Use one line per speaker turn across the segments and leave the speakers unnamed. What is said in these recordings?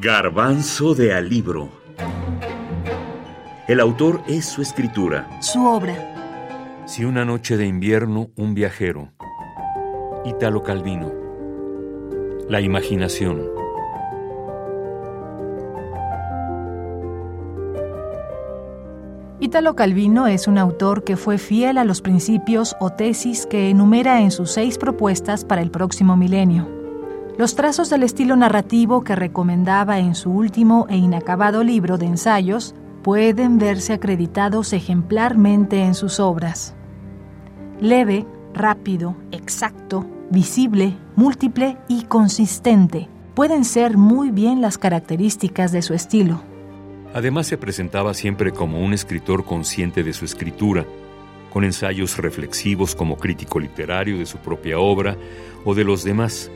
Garbanzo de Alibro. El autor es su escritura.
Su obra.
Si una noche de invierno, un viajero. Italo Calvino. La imaginación.
Italo Calvino es un autor que fue fiel a los principios o tesis que enumera en sus seis propuestas para el próximo milenio. Los trazos del estilo narrativo que recomendaba en su último e inacabado libro de ensayos pueden verse acreditados ejemplarmente en sus obras. Leve, rápido, exacto, visible, múltiple y consistente pueden ser muy bien las características de su estilo.
Además se presentaba siempre como un escritor consciente de su escritura, con ensayos reflexivos como crítico literario de su propia obra o de los demás,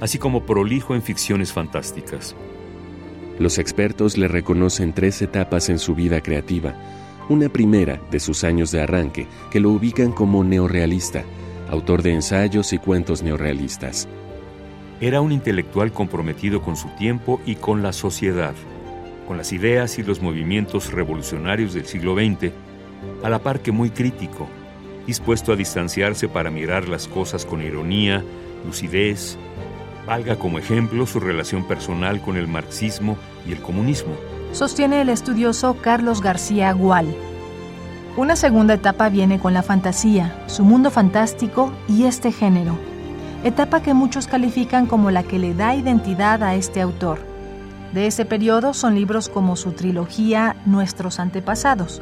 así como prolijo en ficciones fantásticas.
Los expertos le reconocen tres etapas en su vida creativa. Una primera de sus años de arranque, que lo ubican como neorrealista, autor de ensayos y cuentos neorrealistas.
Era un intelectual comprometido con su tiempo y con la sociedad, con las ideas y los movimientos revolucionarios del siglo XX, a la par que muy crítico, dispuesto a distanciarse para mirar las cosas con ironía, lucidez valga como ejemplo su relación personal con el marxismo y el comunismo.
Sostiene el estudioso Carlos García Gual. Una segunda etapa viene con la fantasía, su mundo fantástico y este género. Etapa que muchos califican como la que le da identidad a este autor. De ese periodo son libros como su trilogía Nuestros antepasados,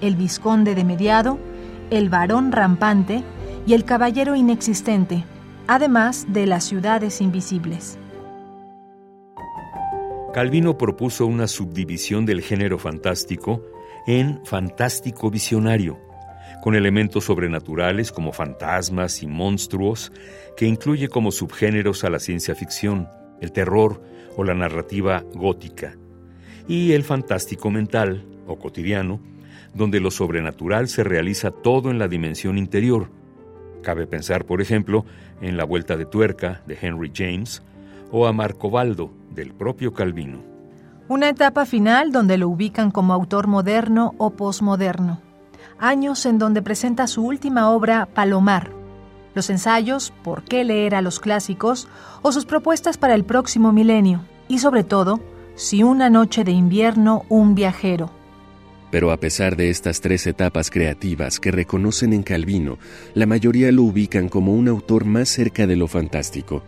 El Visconde de Mediado, El Varón Rampante y El Caballero Inexistente, además de las ciudades invisibles.
Calvino propuso una subdivisión del género fantástico en fantástico visionario, con elementos sobrenaturales como fantasmas y monstruos, que incluye como subgéneros a la ciencia ficción, el terror o la narrativa gótica, y el fantástico mental o cotidiano, donde lo sobrenatural se realiza todo en la dimensión interior, Cabe pensar, por ejemplo, en La Vuelta de Tuerca de Henry James o a Marcobaldo del propio Calvino.
Una etapa final donde lo ubican como autor moderno o posmoderno. Años en donde presenta su última obra, Palomar. Los ensayos, por qué leer a los clásicos, o sus propuestas para el próximo milenio. Y sobre todo, Si una noche de invierno, un viajero
pero a pesar de estas tres etapas creativas que reconocen en Calvino, la mayoría lo ubican como un autor más cerca de lo fantástico.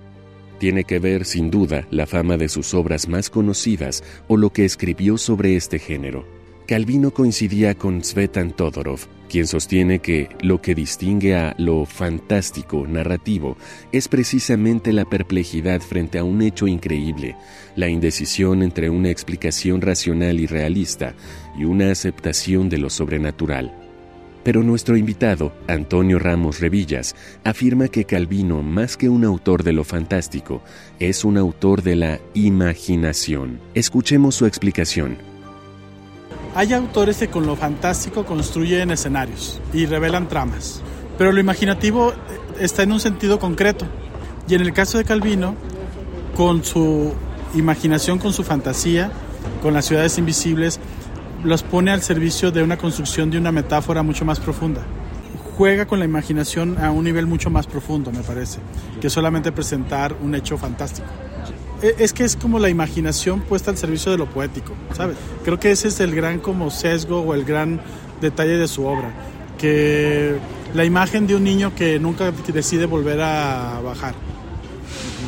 Tiene que ver, sin duda, la fama de sus obras más conocidas o lo que escribió sobre este género. Calvino coincidía con Svetan Todorov, quien sostiene que lo que distingue a lo fantástico narrativo es precisamente la perplejidad frente a un hecho increíble, la indecisión entre una explicación racional y realista y una aceptación de lo sobrenatural. Pero nuestro invitado, Antonio Ramos Revillas, afirma que Calvino, más que un autor de lo fantástico, es un autor de la imaginación. Escuchemos su explicación.
Hay autores que con lo fantástico construyen escenarios y revelan tramas, pero lo imaginativo está en un sentido concreto. Y en el caso de Calvino, con su imaginación, con su fantasía, con las ciudades invisibles, los pone al servicio de una construcción de una metáfora mucho más profunda. Juega con la imaginación a un nivel mucho más profundo, me parece, que solamente presentar un hecho fantástico. E, es que es como la imaginación puesta al servicio de lo poético, ¿sabes? Creo que ese es el gran como sesgo o el gran detalle de su obra, que la imagen de un niño que nunca decide volver a bajar,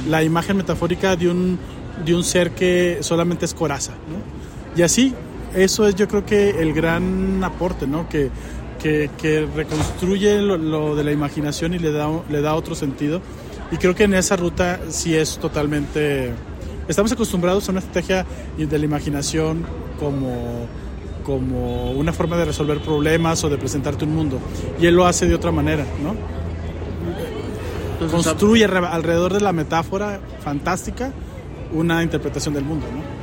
la imagen metafórica de un, de un ser que solamente es coraza, ¿no? Y así, eso es yo creo que el gran aporte, ¿no? Que, que, reconstruye lo, lo, de la imaginación y le da, le da otro sentido y creo que en esa ruta sí es totalmente... Estamos acostumbrados a una estrategia de la imaginación como, como una forma de resolver problemas o de presentarte un mundo. Y él lo hace de otra manera, ¿no? Construye alrededor de la metáfora fantástica una interpretación del mundo, ¿no?